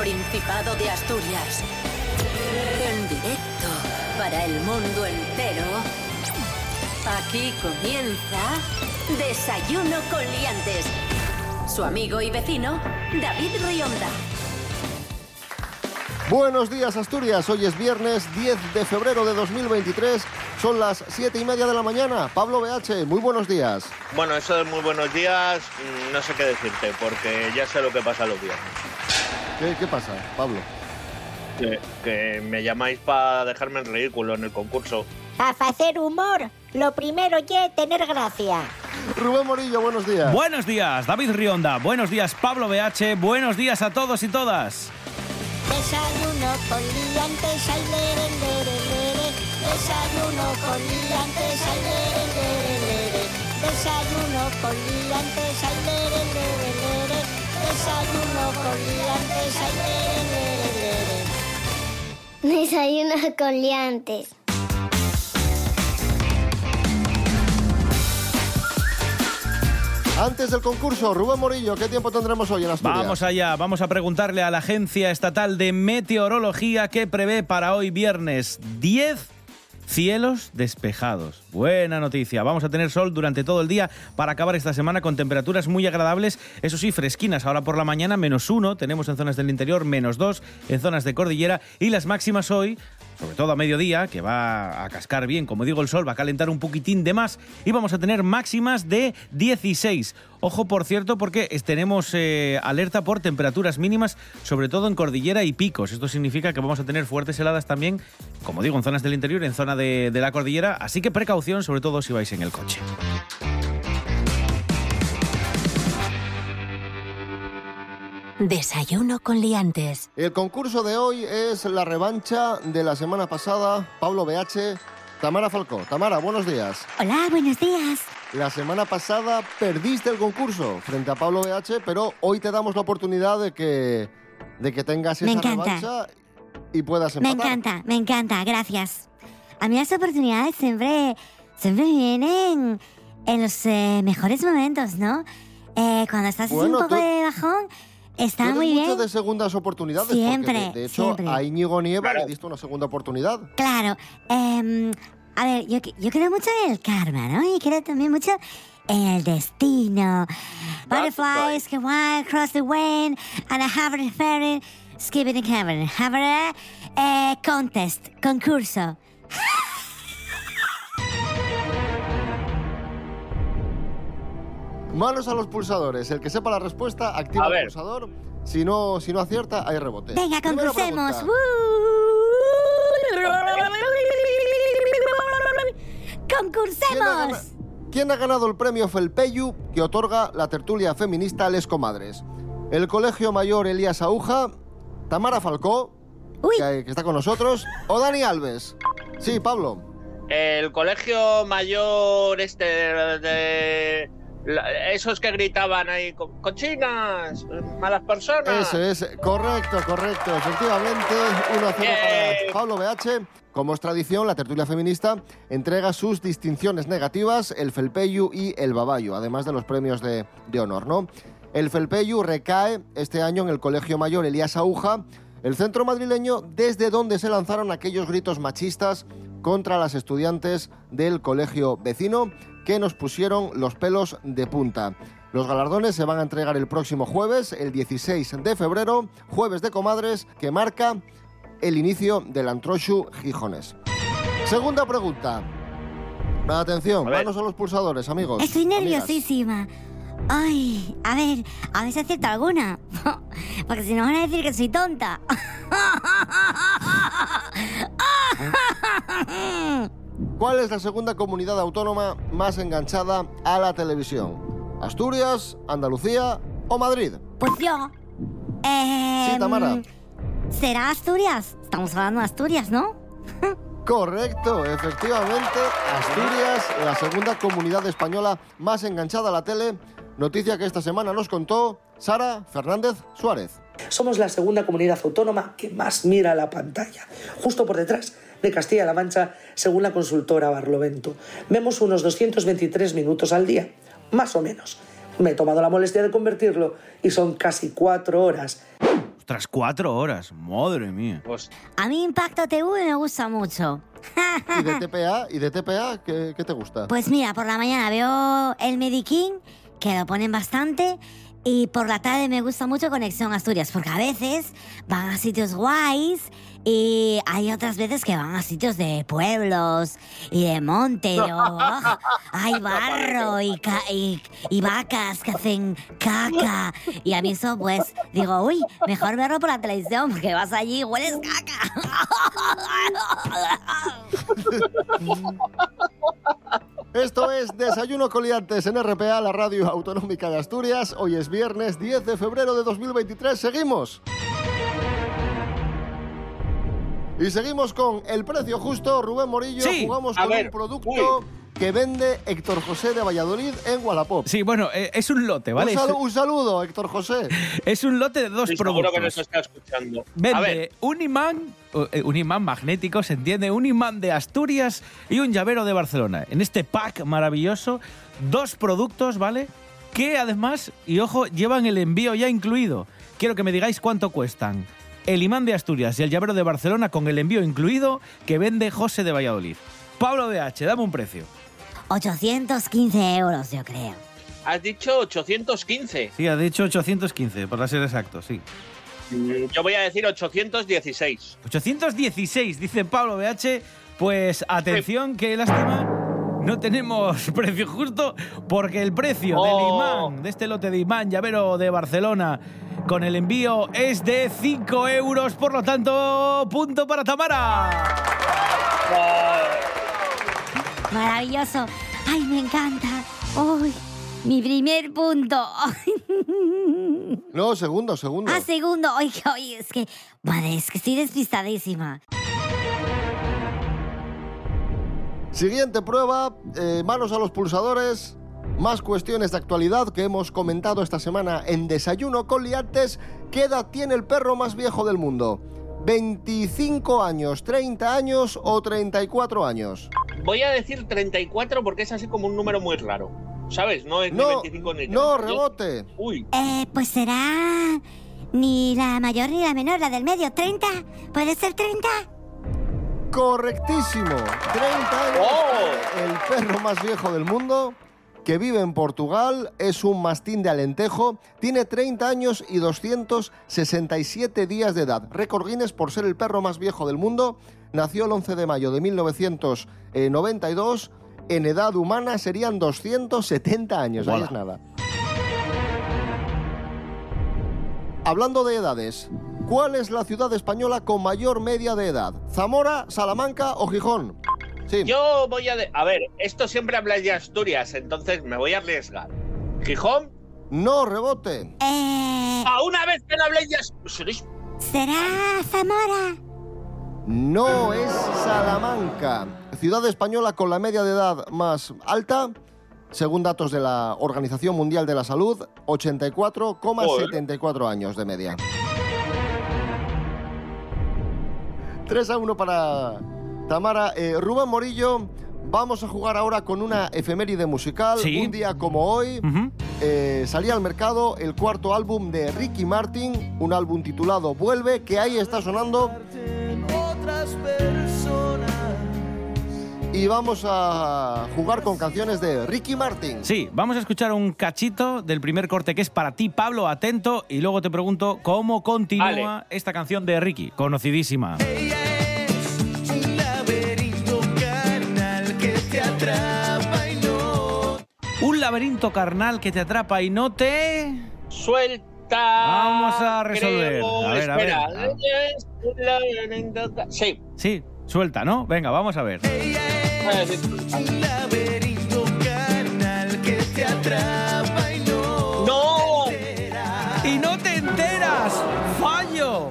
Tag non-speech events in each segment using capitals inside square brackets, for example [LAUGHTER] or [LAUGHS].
Principado de Asturias. En directo para el mundo entero. Aquí comienza Desayuno con Liantes. Su amigo y vecino, David Rionda. Buenos días Asturias, hoy es viernes 10 de febrero de 2023, son las 7 y media de la mañana. Pablo BH, muy buenos días. Bueno, eso de muy buenos días, mm, no sé qué decirte, porque ya sé lo que pasa los viernes. ¿Qué, qué pasa, Pablo? Que, que me llamáis para dejarme en ridículo en el concurso. Para hacer humor, lo primero es tener gracia. Rubén Morillo, buenos días. Buenos días, David Rionda. Buenos días, Pablo BH. Buenos días a todos y todas. Desayuno con liantes, ay, lere, lere, lere. Desayuno con liantes, ay, lere, lere, lere. Desayuno con liantes, lere, lere, lere. Desayuno con liantes, ay. Desayuno con liantes. Antes del concurso, Rubén Morillo, ¿qué tiempo tendremos hoy en Asturias? Vamos allá, vamos a preguntarle a la Agencia Estatal de Meteorología qué prevé para hoy viernes 10 cielos despejados. Buena noticia, vamos a tener sol durante todo el día para acabar esta semana con temperaturas muy agradables, eso sí, fresquinas. Ahora por la mañana menos uno, tenemos en zonas del interior menos dos, en zonas de cordillera y las máximas hoy sobre todo a mediodía, que va a cascar bien, como digo, el sol va a calentar un poquitín de más y vamos a tener máximas de 16. Ojo, por cierto, porque tenemos eh, alerta por temperaturas mínimas, sobre todo en cordillera y picos. Esto significa que vamos a tener fuertes heladas también, como digo, en zonas del interior, en zona de, de la cordillera. Así que precaución, sobre todo si vais en el coche. Desayuno con Liantes. El concurso de hoy es la revancha de la semana pasada. Pablo BH, Tamara Falcó. Tamara, buenos días. Hola, buenos días. La semana pasada perdiste el concurso frente a Pablo BH, pero hoy te damos la oportunidad de que, de que tengas Me esa encanta. revancha y puedas Me empatar. encanta, me encanta, gracias. A mí las oportunidades siempre, siempre vienen en los eh, mejores momentos, ¿no? Eh, cuando estás Bueno, un poco tú- de bajón, está eres muy mucho bien. de segundas oportunidades. Siempre, de, de hecho, siempre. a Íñigo Nieva Claro. le diste una segunda oportunidad. Claro. em, a ver, yo, yo creo mucho en el karma, ¿no? Y creo también mucho en el destino. Butterflies can fly across the wind and I have a ferry skipping the cavern. Have a eh, contest, concurso. [LAUGHS] Manos a los pulsadores. El que sepa la respuesta, activa el pulsador. Si no, si no acierta, hay rebote. Venga, concursemos. pregunta. [LAUGHS] ¿Quién ha, ¡Concursemos! quién ha ganado el premio Felpeyu que otorga la tertulia feminista Les Comadres? El Colegio Mayor Elías Aúja, Tamara Falcó, Uy. que, que está con nosotros, o Dani Alves. Sí, Pablo. El colegio mayor este de... la- esos que gritaban ahí, "Co- cochinas, malas personas. Ese es, correcto, correcto, efectivamente, 1 a 0 Bien. para Pablo BH. Como es tradición, la tertulia feminista entrega sus distinciones negativas, el Felpeyu y el Babayu, además de los premios de, de honor, ¿no? El Felpeyu recae este año en el Colegio Mayor Elías Aúja, el centro madrileño desde donde se lanzaron aquellos gritos machistas contra las estudiantes del colegio vecino que nos pusieron los pelos de punta. Los galardones se van a entregar el próximo jueves, el 16 de febrero, jueves de comadres, que marca el inicio del Antroshu Gijones. Segunda pregunta. Atención, A manos a los pulsadores, amigos. Estoy amigas. nerviosísima. Ay, a ver, a ver si acierto alguna. [LAUGHS] Porque si no van a decir que soy tonta. [LAUGHS] ¿Cuál es la segunda comunidad autónoma más enganchada a la televisión? ¿Asturias, Andalucía o Madrid? Pues yo. Eh, Sí, Tamara. ¿Será Asturias? Estamos hablando de Asturias, ¿no? [LAUGHS] Correcto, efectivamente, Asturias, la segunda comunidad española más enganchada a la tele. Noticia que esta semana nos contó Sara Fernández Suárez. Somos la segunda comunidad autónoma que más mira la pantalla, justo por detrás de Castilla-La Mancha, según la consultora Barlovento. Vemos unos 223 minutos al día, más o menos. Me he tomado la molestia de convertirlo y son casi cuatro horas. Ostras, cuatro horas. Madre mía. Pues A mí Impacto TV me gusta mucho. ¿Y de TPA? ¿Y de TPA qué, qué te gusta? Pues mira, por la mañana veo el Mediking, que lo ponen bastante, y por la tarde me gusta mucho Conexión Asturias, porque a veces van a sitios guays y hay otras veces que van a sitios de pueblos y de monte, o oh, [LAUGHS] hay barro y, ca- y, y vacas que hacen caca. Y a mí eso, pues, digo, uy, mejor verlo por la televisión, porque vas allí y hueles caca. [LAUGHS] Esto es Desayuno Coliantes en RPA, la radio autonómica de Asturias. Hoy es viernes 10 de febrero de 2023. Seguimos. Y seguimos con el precio justo. Rubén Morillo, Sí. jugamos A con ver, un producto que vende Héctor José de Valladolid en Wallapop. Sí, bueno, eh, es un lote, ¿vale? un, saludo, Héctor José. [LAUGHS] Es un lote de dos estoy seguro productos. que nos está escuchando. A Vende ver, un imán, eh, un imán magnético, se entiende, un imán de Asturias y un llavero de Barcelona. En este pack maravilloso, dos productos, ¿vale? Que además, y ojo, llevan el envío ya incluido. Quiero que me digáis cuánto cuestan. El imán de Asturias y el llavero de Barcelona con el envío incluido que vende José de Valladolid. Pablo de H, dame un precio. 815 euros, yo creo. has dicho 815. Sí, ha dicho 815, para ser exacto, sí. Mm, Yo voy a decir 816. 816, dice Pablo BH. Pues atención, qué lástima. No tenemos [LAUGHS] precio justo porque el precio del Oh. imán, de este lote de imán llavero de Barcelona, con el envío es de 5 euros. Por lo tanto, punto para Tamara. Maravilloso. Ay, me encanta. Uy, mi primer punto. No, segundo, segundo. ah, segundo. Ay, ay, es que, vale, es que estoy despistadísima. Siguiente prueba, eh, manos a los pulsadores. Más cuestiones de actualidad que hemos comentado esta semana en Desayuno con Liantes. ¿Qué edad tiene el perro más viejo del mundo? ¿25 años, 30 años o 34 años? Voy a decir 34 porque es así como un número muy raro. ¿Sabes? No es ni No, 25 ni no, 30. Yo- rebote. Uy, Eh, pues será ni la mayor ni la menor, la del medio. ¿30? ¿Puede ser 30? Correctísimo. 30 años. ¡Oh! El perro más viejo del mundo, que vive en Portugal, es un mastín de Alentejo, tiene 30 años y 267 días de edad. Récord Guinness por ser el perro más viejo del mundo. Nació el 11 de mayo de 1992. En edad humana serían 270 años. Ahí es nada. Hablando de edades, ¿cuál es la ciudad española con mayor media de edad? ¿Zamora, Salamanca o Gijón? Sí. yo voy a... de- A ver, esto siempre habláis de Asturias, entonces me voy a arriesgar. ¿Gijón? No, rebote. Eh, ¡A una vez que no habléis de Asturias! ¿será Zamora? No es Salamanca. Ciudad española con la media de edad más alta, según datos de la Organización Mundial de la Salud, 84,74 años de media. 3 a 1 para Tamara. Eh, Rubén Morillo, vamos a jugar ahora con una efeméride musical. Sí. Un día como hoy. Eh, salía al mercado el cuarto álbum de Ricky Martin, un álbum titulado Vuelve, que ahí está sonando. Y vamos a jugar con canciones de Ricky Martin. Sí, vamos a escuchar un cachito del primer corte que es para ti, Pablo, atento, y luego te pregunto cómo continúa esta canción de Ricky, conocidísima. Un laberinto carnal que te atrapa y no te... ¡Suelta! Vamos a resolver. Creo, A ver, a ver. espera. Es un laberinto ca- Sí. Sí, suelta, ¿no? Venga, vamos a ver. a decir suelta. un laberinto carnal que te atrapa y no ¡No! ¡Y no te enteras! ¡Fallo!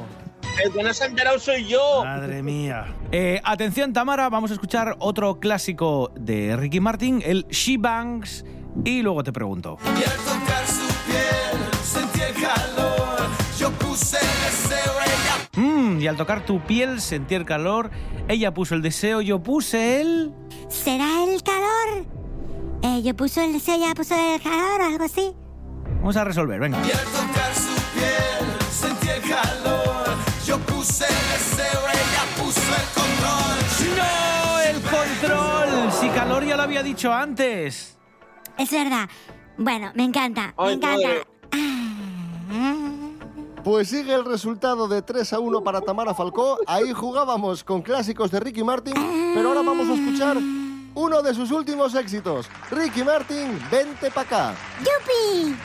El que no se ha enterado soy yo. Madre mía. Eh, atención, Tamara, vamos a escuchar otro clásico de Ricky Martin, el She Bangs, y luego te pregunto. y al tocar su piel sentí el calor yo puse el deseo ella Mm, y al tocar tu piel sentí el calor, ella puso el deseo, yo puse el... ¿Será el calor? Eh, yo puso el deseo, ya puso el calor algo así. Vamos a resolver, venga. y al tocar su piel sentí el calor. Yo puse el deseo, ella puso el control. ¡No! ¡El control! Si Calor ya lo había dicho antes. Es verdad. Bueno, me encanta, me encanta. madre. Ah. Pues sigue el resultado de 3 a 1 para Tamara Falcó. Ahí jugábamos con clásicos de Ricky Martin, pero ahora vamos a escuchar uno de sus últimos éxitos. Ricky Martin, vente pa' acá. ¡Yupi!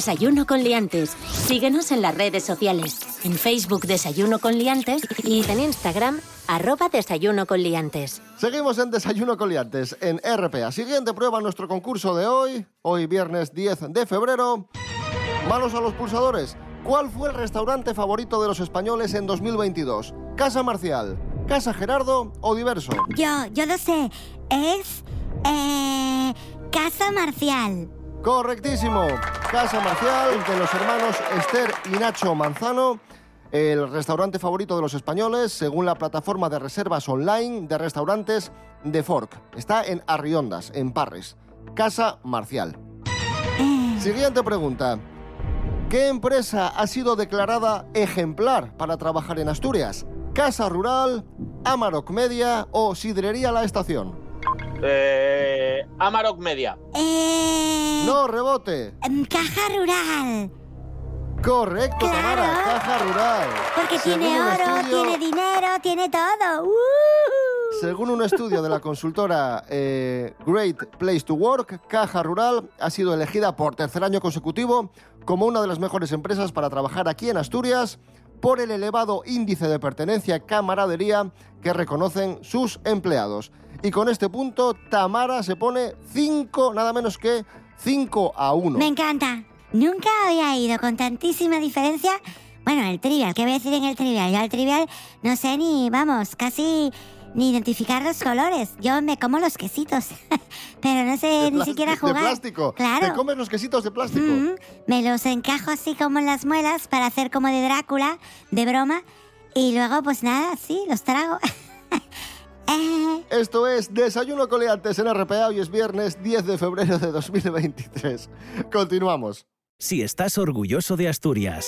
Desayuno con liantes. Síguenos en las redes sociales. En Facebook Desayuno con liantes y en Instagram arroba Desayuno con liantes. Seguimos en Desayuno Coliantes en RPA. Siguiente prueba nuestro concurso de hoy, hoy viernes 10 de febrero. Manos a los pulsadores. ¿Cuál fue el restaurante favorito de los españoles en 2022? ¿Casa Marcial, Casa Gerardo o Diverso? Yo, yo lo sé. Es. Eh, Casa Marcial. Correctísimo. Casa Marcial de los hermanos Esther y Nacho Manzano. El restaurante favorito de los españoles, según la plataforma de reservas online de restaurantes de Fork. Está en Arriondas, en Parres. Casa Marcial. Siguiente pregunta. ¿Qué empresa ha sido declarada ejemplar para trabajar en Asturias? ¿Casa Rural, Amarok Media o Sidrería La Estación? Eh, Amarok Media. Eh, No, rebote. em, Caja Rural. Correcto, Claro. Tamara, Caja Rural. Porque Según tiene un oro, estudio- tiene dinero, tiene todo. ¡Uh! Según un estudio de la consultora eh, Great Place to Work, Caja Rural ha sido elegida por tercer año consecutivo como una de las mejores empresas para trabajar aquí en Asturias por el elevado índice de pertenencia y camaradería que reconocen sus empleados. Y con este punto, Tamara se pone 5, nada menos que 5 a 1. Me encanta. Nunca había ido con tantísima diferencia. Bueno, el trivial, ¿qué voy a decir en el trivial? Yo al trivial no sé ni, vamos, casi ni identificar los colores. Yo me como los quesitos, [LAUGHS] pero no sé De ni siquiera de jugar. plástico. Claro. ¿Te comes los quesitos de plástico? Mm, me los encajo así como en las muelas para hacer como de Drácula, de broma. Y luego, pues nada, sí, los trago. [LAUGHS] [LAUGHS] Esto es Desayuno Coleantes en RPA. Hoy es viernes 10 de febrero de 2023. Continuamos. Si estás orgulloso de Asturias,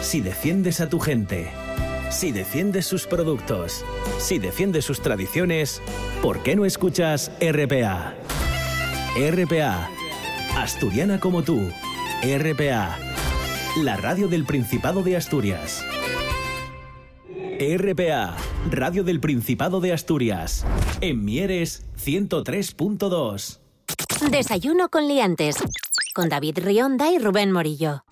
si defiendes a tu gente, si defiendes sus productos, si defiendes sus tradiciones, ¿por qué no escuchas RPA? RPA, asturiana como tú, RPA, la radio del Principado de Asturias. RPA, Radio del Principado de Asturias. En Mieres 103.2. Desayuno con liantes. Con David Rionda y Rubén Morillo.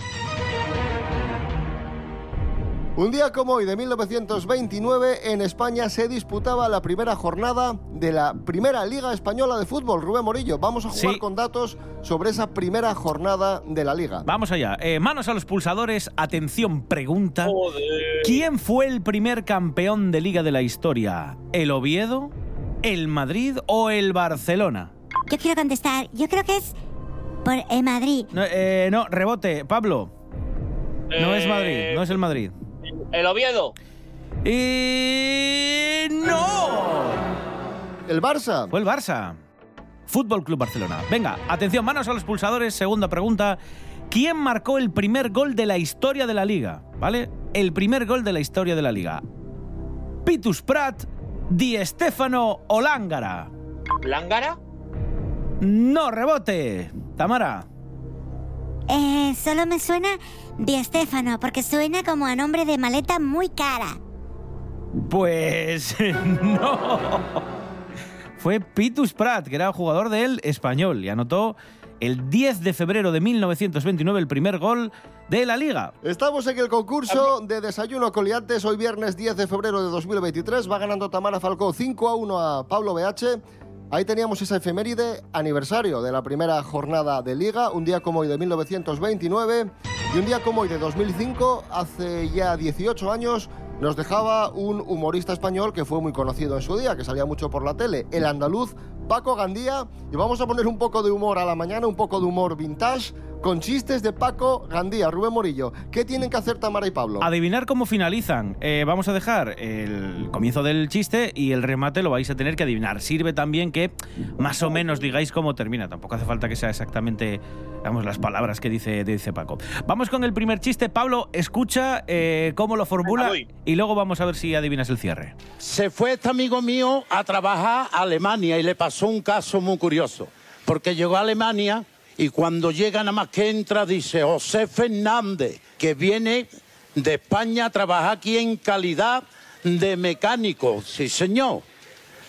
Un día como hoy de 1929 en España se disputaba la primera jornada de la primera Liga Española de Fútbol. Rubén Morillo, vamos a jugar Sí. con datos sobre esa primera jornada de la Liga. Vamos allá. Eh, manos a los pulsadores. Atención, pregunta. ¿Quién fue el primer campeón de liga de la historia? ¿El Oviedo? ¿El Madrid o el Barcelona? Yo quiero contestar. Yo creo que es por el Madrid. No, eh, no, rebote. Pablo. No es Eh, Madrid, no es el Madrid. El Oviedo. Y no. El Barça. Fue el Barça. Fútbol Club Barcelona. Venga, atención, manos a los pulsadores. Segunda pregunta. ¿Quién marcó el primer gol de la historia de la liga? ¿Vale? El primer gol de la historia de la liga. Pitus Prat, Di Stefano o Lángara. ¿Lángara? No, rebote. Tamara. Eh, solo me suena Di Stefano, porque suena como a nombre de maleta muy cara. Pues [LAUGHS] no. Fue Pitus Prat, que era jugador del español, y anotó el 10 de febrero de 1929 el primer gol de la liga. Estamos en el concurso de Desayuno Coliantes. Hoy viernes 10 de febrero de 2023. Va ganando Tamara Falcó 5 a 1 a Pablo BH. Ahí teníamos esa efeméride aniversario de la primera jornada de Liga, un día como hoy de 1929 y un día como hoy de 2005, hace ya 18 años, nos dejaba un humorista español que fue muy conocido en su día, que salía mucho por la tele, el andaluz Paco Gandía. Y vamos a poner un poco de humor a la mañana, un poco de humor vintage, con chistes de Paco Gandía. Rubén Morillo, ¿qué tienen que hacer Tamara y Pablo? Adivinar cómo finalizan. Eh, vamos a dejar el comienzo del chiste y el remate lo vais a tener que adivinar. Sirve también que más o menos digáis cómo termina. Tampoco hace falta que sea exactamente vamos, las palabras que dice, dice Paco. Vamos con el primer chiste. Pablo, escucha eh, cómo lo formula. Y luego vamos a ver si adivinas el cierre. Se fue este amigo mío a trabajar a Alemania y le pasó un caso muy curioso. Porque llegó a Alemania y cuando llega nada más que entra dice José Fernández, que viene de España a trabajar aquí en calidad de mecánico. Sí, señor.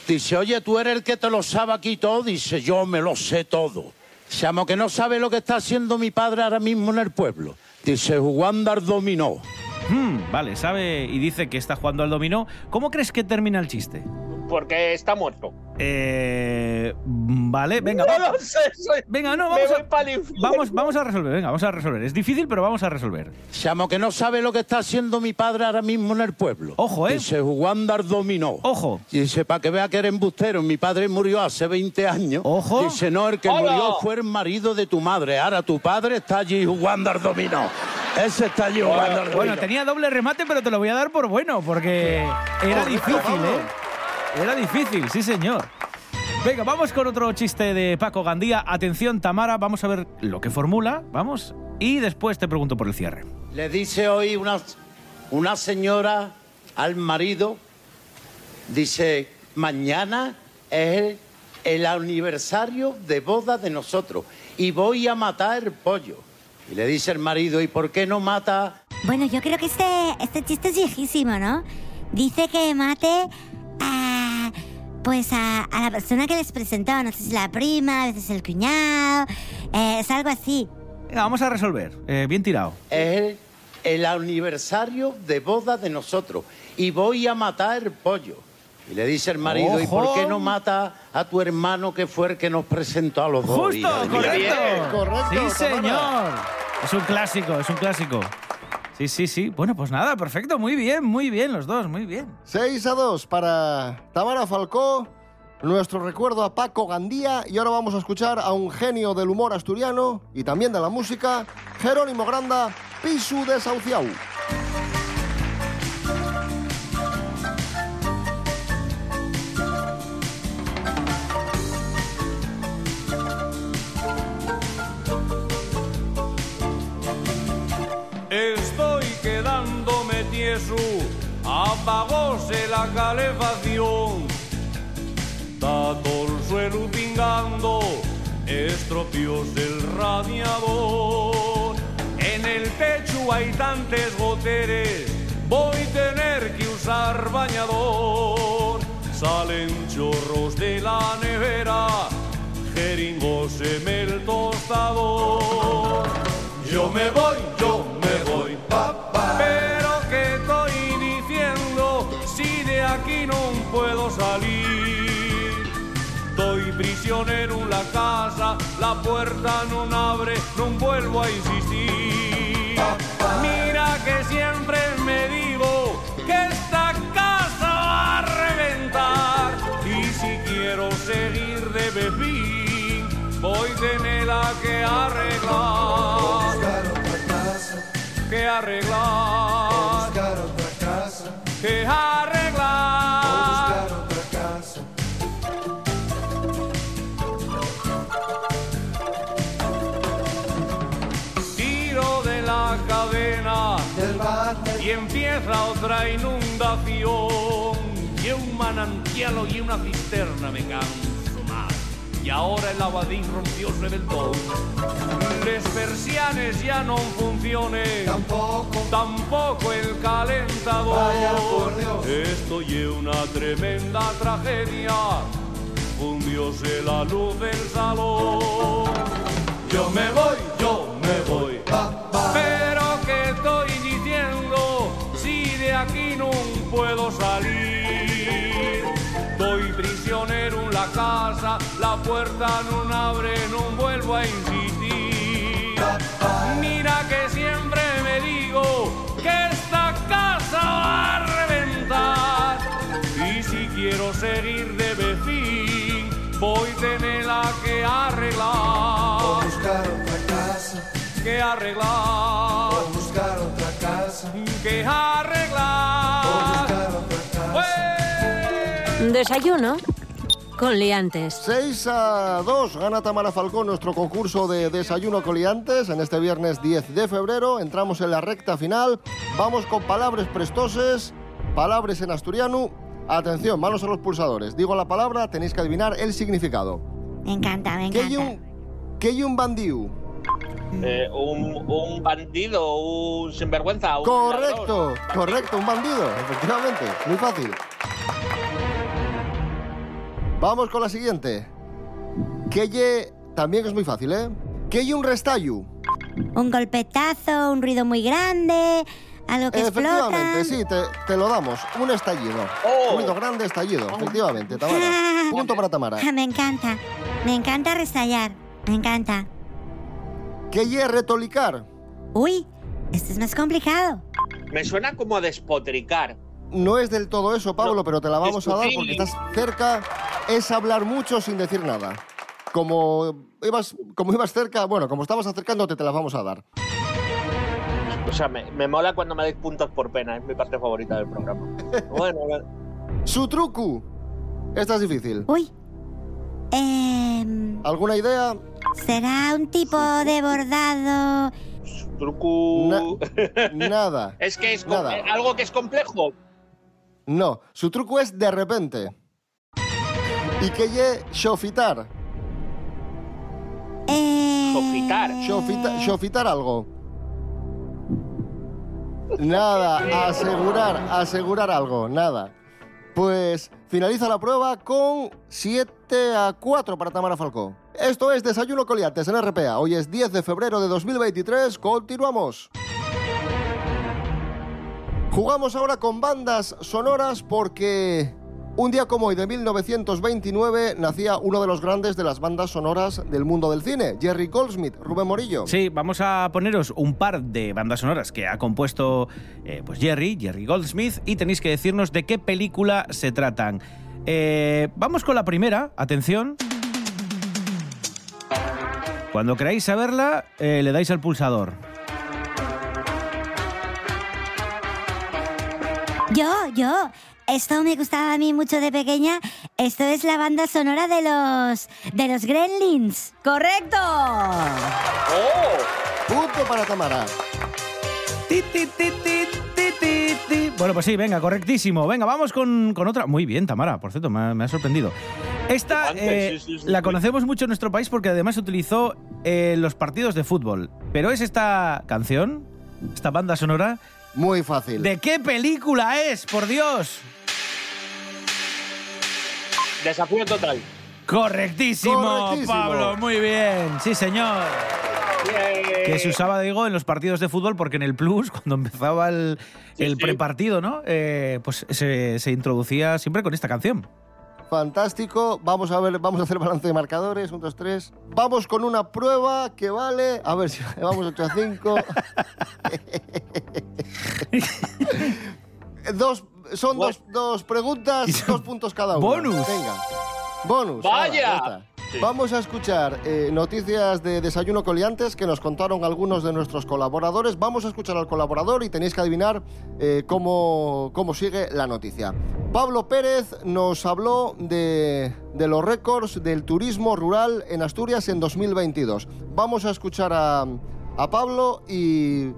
Dice, oye, tú eres el que te lo sabe aquí todo. Dice, yo me lo sé todo. Llamo que no sabe lo que está haciendo mi padre ahora mismo en el pueblo. Dice, jugando al dominó. Hmm, vale, sabe y dice que está jugando al dominó. ¿Cómo crees que termina el chiste? Porque está muerto. Eh, vale, venga, No vamos. lo sé, soy- Venga, no, vamos a, vamos, vamos a resolver, venga, vamos a resolver. Es difícil, pero vamos a resolver. Llamo que no sabe lo que está haciendo mi padre ahora mismo en el pueblo. Ojo, ¿eh? Dice, jugando al dominó. Ojo. Y dice, para que vea que eres embustero, mi padre murió hace 20 años. Ojo. Dice, no, el que ¡Hola! murió fue el marido de tu madre. Ahora tu padre está allí jugando al dominó. Ese está allí jugando al dominó. Bueno, tenía doble remate, pero te lo voy a dar por bueno, porque era difícil, ¿eh? Era difícil, sí, señor. Venga, vamos con otro chiste de Paco Gandía. Atención, Tamara, vamos a ver lo que formula, vamos, y después te pregunto por el cierre. Le dice hoy una, una señora al marido, dice, mañana es el, el aniversario de boda de nosotros y voy a matar el pollo. Y le dice el marido, ¿y por qué no mata Bueno, yo creo que este, este chiste es viejísimo, ¿no? Dice que mate. Pues a, a la persona que les presentó, no sé si la prima, a veces el cuñado, eh, es algo así. Venga, vamos a resolver. Eh, bien tirado. es el, el aniversario de boda de nosotros y voy a matar el pollo. Y le dice el marido, ¿y por qué no mata a tu hermano que fue el que nos presentó a los dos? Justo, correcto. correcto, Sí, señor. Es un clásico, es un clásico. Sí, sí, sí. Bueno, pues nada, perfecto. Muy bien, muy bien los dos, muy bien. 6 a 2 para Tamara Falcó. Nuestro recuerdo a Paco Gandía. Y ahora vamos a escuchar a un genio del humor asturiano y también de la música, Jerónimo Granda, Pisu de Sauciau. Tieso, apagóse la calefacción. Todo el suelo pingando, estropeóse el radiador. En el techo hay tantos goteres, voy a tener que usar usar bañador. Salen chorros de la nevera, jeringos en el tostador. Yo me voy, yo Estoy prisionero en la casa, la puerta no abre, no vuelvo a insistir. Mira que siempre me digo que esta casa va a reventar. Y si quiero seguir de bebín, voy tenerla que arreglar. Que arreglar. Manantial y una cisterna me canso más. Y ahora el abadín rompió el reventón. Les persianes ya no funcionen. Tampoco, tampoco el calentador. Esto y una tremenda tragedia. Fundióse la luz del salón. Yo me voy, puerta no abre, no vuelvo a insistir. Mira que siempre me digo que esta casa va a reventar. Y si quiero seguir de vecín, voy a tenerla que arreglar. buscar otra casa, Que arreglar. buscar otra casa, Que arreglar. Desayuno con liantes. 6 a 2 gana Tamara Falcón nuestro concurso de desayuno coliantes en este viernes 10 de febrero. Entramos en la recta final. Vamos con palabras prestoses, palabras en asturiano. Atención, manos a los pulsadores. Digo la palabra, tenéis que adivinar el significado. Me encanta, me ¿Qué hay encanta. un, qué hay un bandido? Eh, un, un bandido, un sinvergüenza. Un Correcto, correcto, un bandido, efectivamente. Muy fácil. Vamos con la siguiente. Que lle... También es muy fácil, ¿eh? Lle un restallo. Un golpetazo, un ruido muy grande, algo que Efectivamente, explota. sí, te, te lo damos. Un estallido. Oh. Un ruido grande estallido, efectivamente, [LAUGHS] Tamara. Punto para Tamara. Ah, Me encanta. Me encanta restallar. Me encanta. Que lle retolicar. Uy, esto es más complicado. Me suena como a despotricar. No es del todo eso, Pablo, pero te la vamos a dar porque estás cerca. Es hablar mucho sin decir nada. Como ibas, como ibas cerca, bueno, como estabas acercándote, te la vamos a dar. O sea, me, me mola cuando me dais puntos por pena. Es mi parte favorita del programa. [LAUGHS] Bueno. Su truco. Esta es difícil. Uy. Em, ¿Alguna idea? ¿Será un tipo de bordado? truco. [LAUGHS] Nada. es que es Nada. algo que es complejo. No, su truco es de repente. Y que lle xofitar. Eh, xofitar algo. Nada, asegurar, asegurar algo, nada. Pues finaliza la prueba con 7 a 4 para Tamara Falcó. Esto es Desayuno Coliantes en RPA. Hoy es 10 de febrero de 2023. Continuamos. Jugamos ahora con bandas sonoras porque un día como hoy de 1929 nacía uno de los grandes de las bandas sonoras del mundo del cine, Jerry Goldsmith, Rubén Morillo. Sí, vamos a poneros un par de bandas sonoras que ha compuesto eh, pues Jerry, Jerry Goldsmith, y tenéis que decirnos de qué película se tratan. Eh, vamos con la primera, atención. Cuando queráis saberla, eh, le dais al pulsador. Yo, yo. Esto me gustaba a mí mucho de pequeña. Esto es la banda sonora de los de los Gremlins. Correcto. Punto para Tamara. Ti, ti, ti, ti, ti, ti, ti. Bueno, pues sí, venga, correctísimo. Venga, vamos con, con otra. Muy bien, Tamara, por cierto, me ha, me ha sorprendido. Esta Antes, eh, sí, sí, sí, la sí. conocemos mucho en nuestro país porque además se utilizó en los partidos de fútbol. Pero es esta canción, esta banda sonora, Muy fácil. ¿De qué película es, por Dios? Desafío total. Correctísimo, Correctísimo. Pablo, muy bien. Sí, señor. Bien. Que se usaba, digo, en los partidos de fútbol porque en el Plus, [LAUGHS] cuando empezaba el, el sí. prepartido, ¿no? Eh, pues se, se introducía siempre con esta canción. Fantástico. Vamos a ver, vamos a hacer balance de marcadores. Un, dos, tres. Vamos con una prueba que vale. A ver si [LAUGHS] vamos 8 a 5. [LAUGHS] dos, son dos, dos preguntas, [LAUGHS] dos puntos cada uno. Bonus. Venga. Bonus. Vaya. Ahora, Vamos a escuchar eh, noticias de Desayuno Coliantes que nos contaron algunos de nuestros colaboradores. Vamos a escuchar al colaborador y tenéis que adivinar eh, cómo, cómo sigue la noticia. Pablo Pérez nos habló de, de los récords del turismo rural en Asturias en 2022. Vamos a escuchar a, a Pablo y,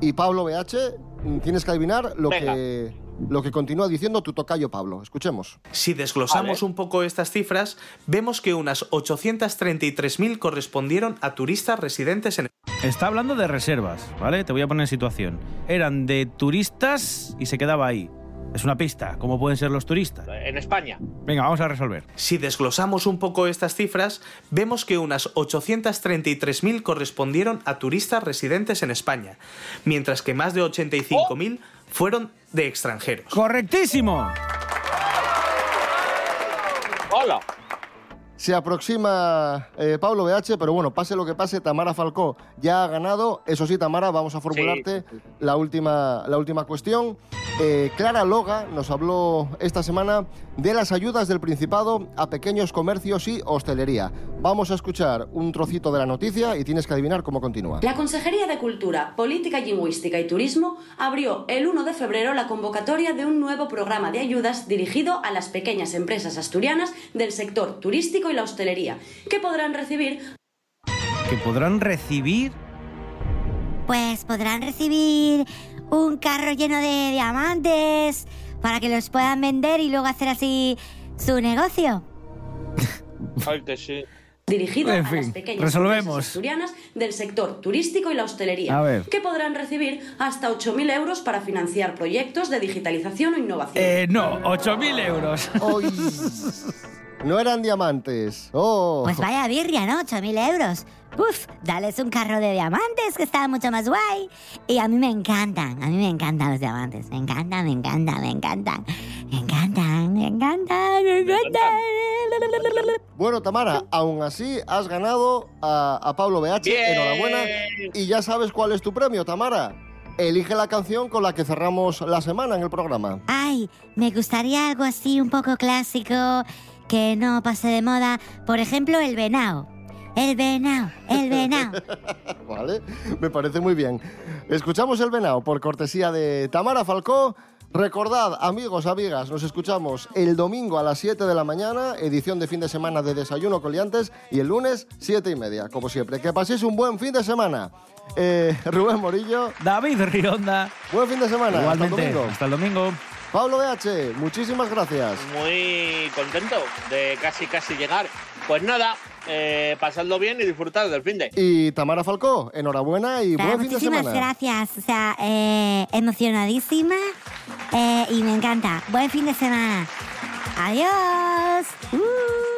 y Pablo BH. Tienes que adivinar lo Venga. que, lo que continúa diciendo tu tocayo Pablo. Escuchemos. Si desglosamos Vale. un poco estas cifras, vemos que unas 833.000 correspondieron a turistas residentes en Está hablando de reservas, ¿vale? Te voy a poner en situación. Eran de turistas y se quedaba ahí. Es una pista, ¿cómo pueden ser los turistas? En España. Venga, vamos a resolver. Si desglosamos un poco estas cifras, vemos que unas 833.000 correspondieron a turistas residentes en España, mientras que más de 85.000 fueron de extranjeros. ¡Correctísimo! Hola. Se aproxima eh, Pablo BH, pero bueno, pase lo que pase, Tamara Falcó ya ha ganado. Eso sí, Tamara, vamos a formularte Sí. La, última, la última cuestión. Eh, Clara Loga nos habló esta semana de las ayudas del Principado a pequeños comercios y hostelería. Vamos a escuchar un trocito de la noticia y tienes que adivinar cómo continúa. La Consejería de Cultura, Política Lingüística y Turismo abrió el 1 de febrero la convocatoria de un nuevo programa de ayudas dirigido a las pequeñas empresas asturianas del sector turístico y la hostelería, que podrán recibir Que podrán recibir... Pues podrán recibir un carro lleno de diamantes para que los puedan vender y luego hacer así su negocio. Ay, que sí. dirigido En a las pequeñas resolvemos. asturianas del sector turístico y la hostelería, A ver. que podrán recibir hasta 8.000 euros para financiar proyectos de digitalización o innovación. Eh, no, 8.000 euros. [LAUGHS] No eran diamantes. ¡Oh! Pues vaya birria, ¿no? 8.000 euros. Uf, dales un carro de diamantes que está mucho más guay. Y a mí me encantan, a mí me encantan los diamantes. Me encantan, me encantan, me encantan. Me encantan, me encantan, me encantan. Bueno, Tamara, aún así has ganado a, a Pablo BH. Bien. Enhorabuena. Y ya sabes cuál es tu premio, Tamara. Elige la canción con la que cerramos la semana en el programa. Ay, me gustaría algo así un poco clásico, que no pase de moda. Por ejemplo, el venao. El venao, el [LAUGHS] venao. Vale, me parece muy bien. Escuchamos el venao por cortesía de Tamara Falcó. Recordad, amigos, amigas, nos escuchamos el domingo a las 7 de la mañana, edición de fin de semana de Desayuno Coliantes, y el lunes, 7 y media, como siempre. Que paséis un buen fin de semana. Eh, [LAUGHS] Rubén Morillo, David Rionda. buen fin de semana. Hasta el domingo. Hasta el domingo. Pablo BH, muchísimas gracias. Muy contento de casi casi llegar. Pues nada, eh, pasadlo bien y disfrutad del fin de. Y Tamara Falcó, enhorabuena y buen fin de muchísimas semana. gracias. O sea, eh, emocionadísima eh, y me encanta. Buen fin de semana. Adiós. Uh.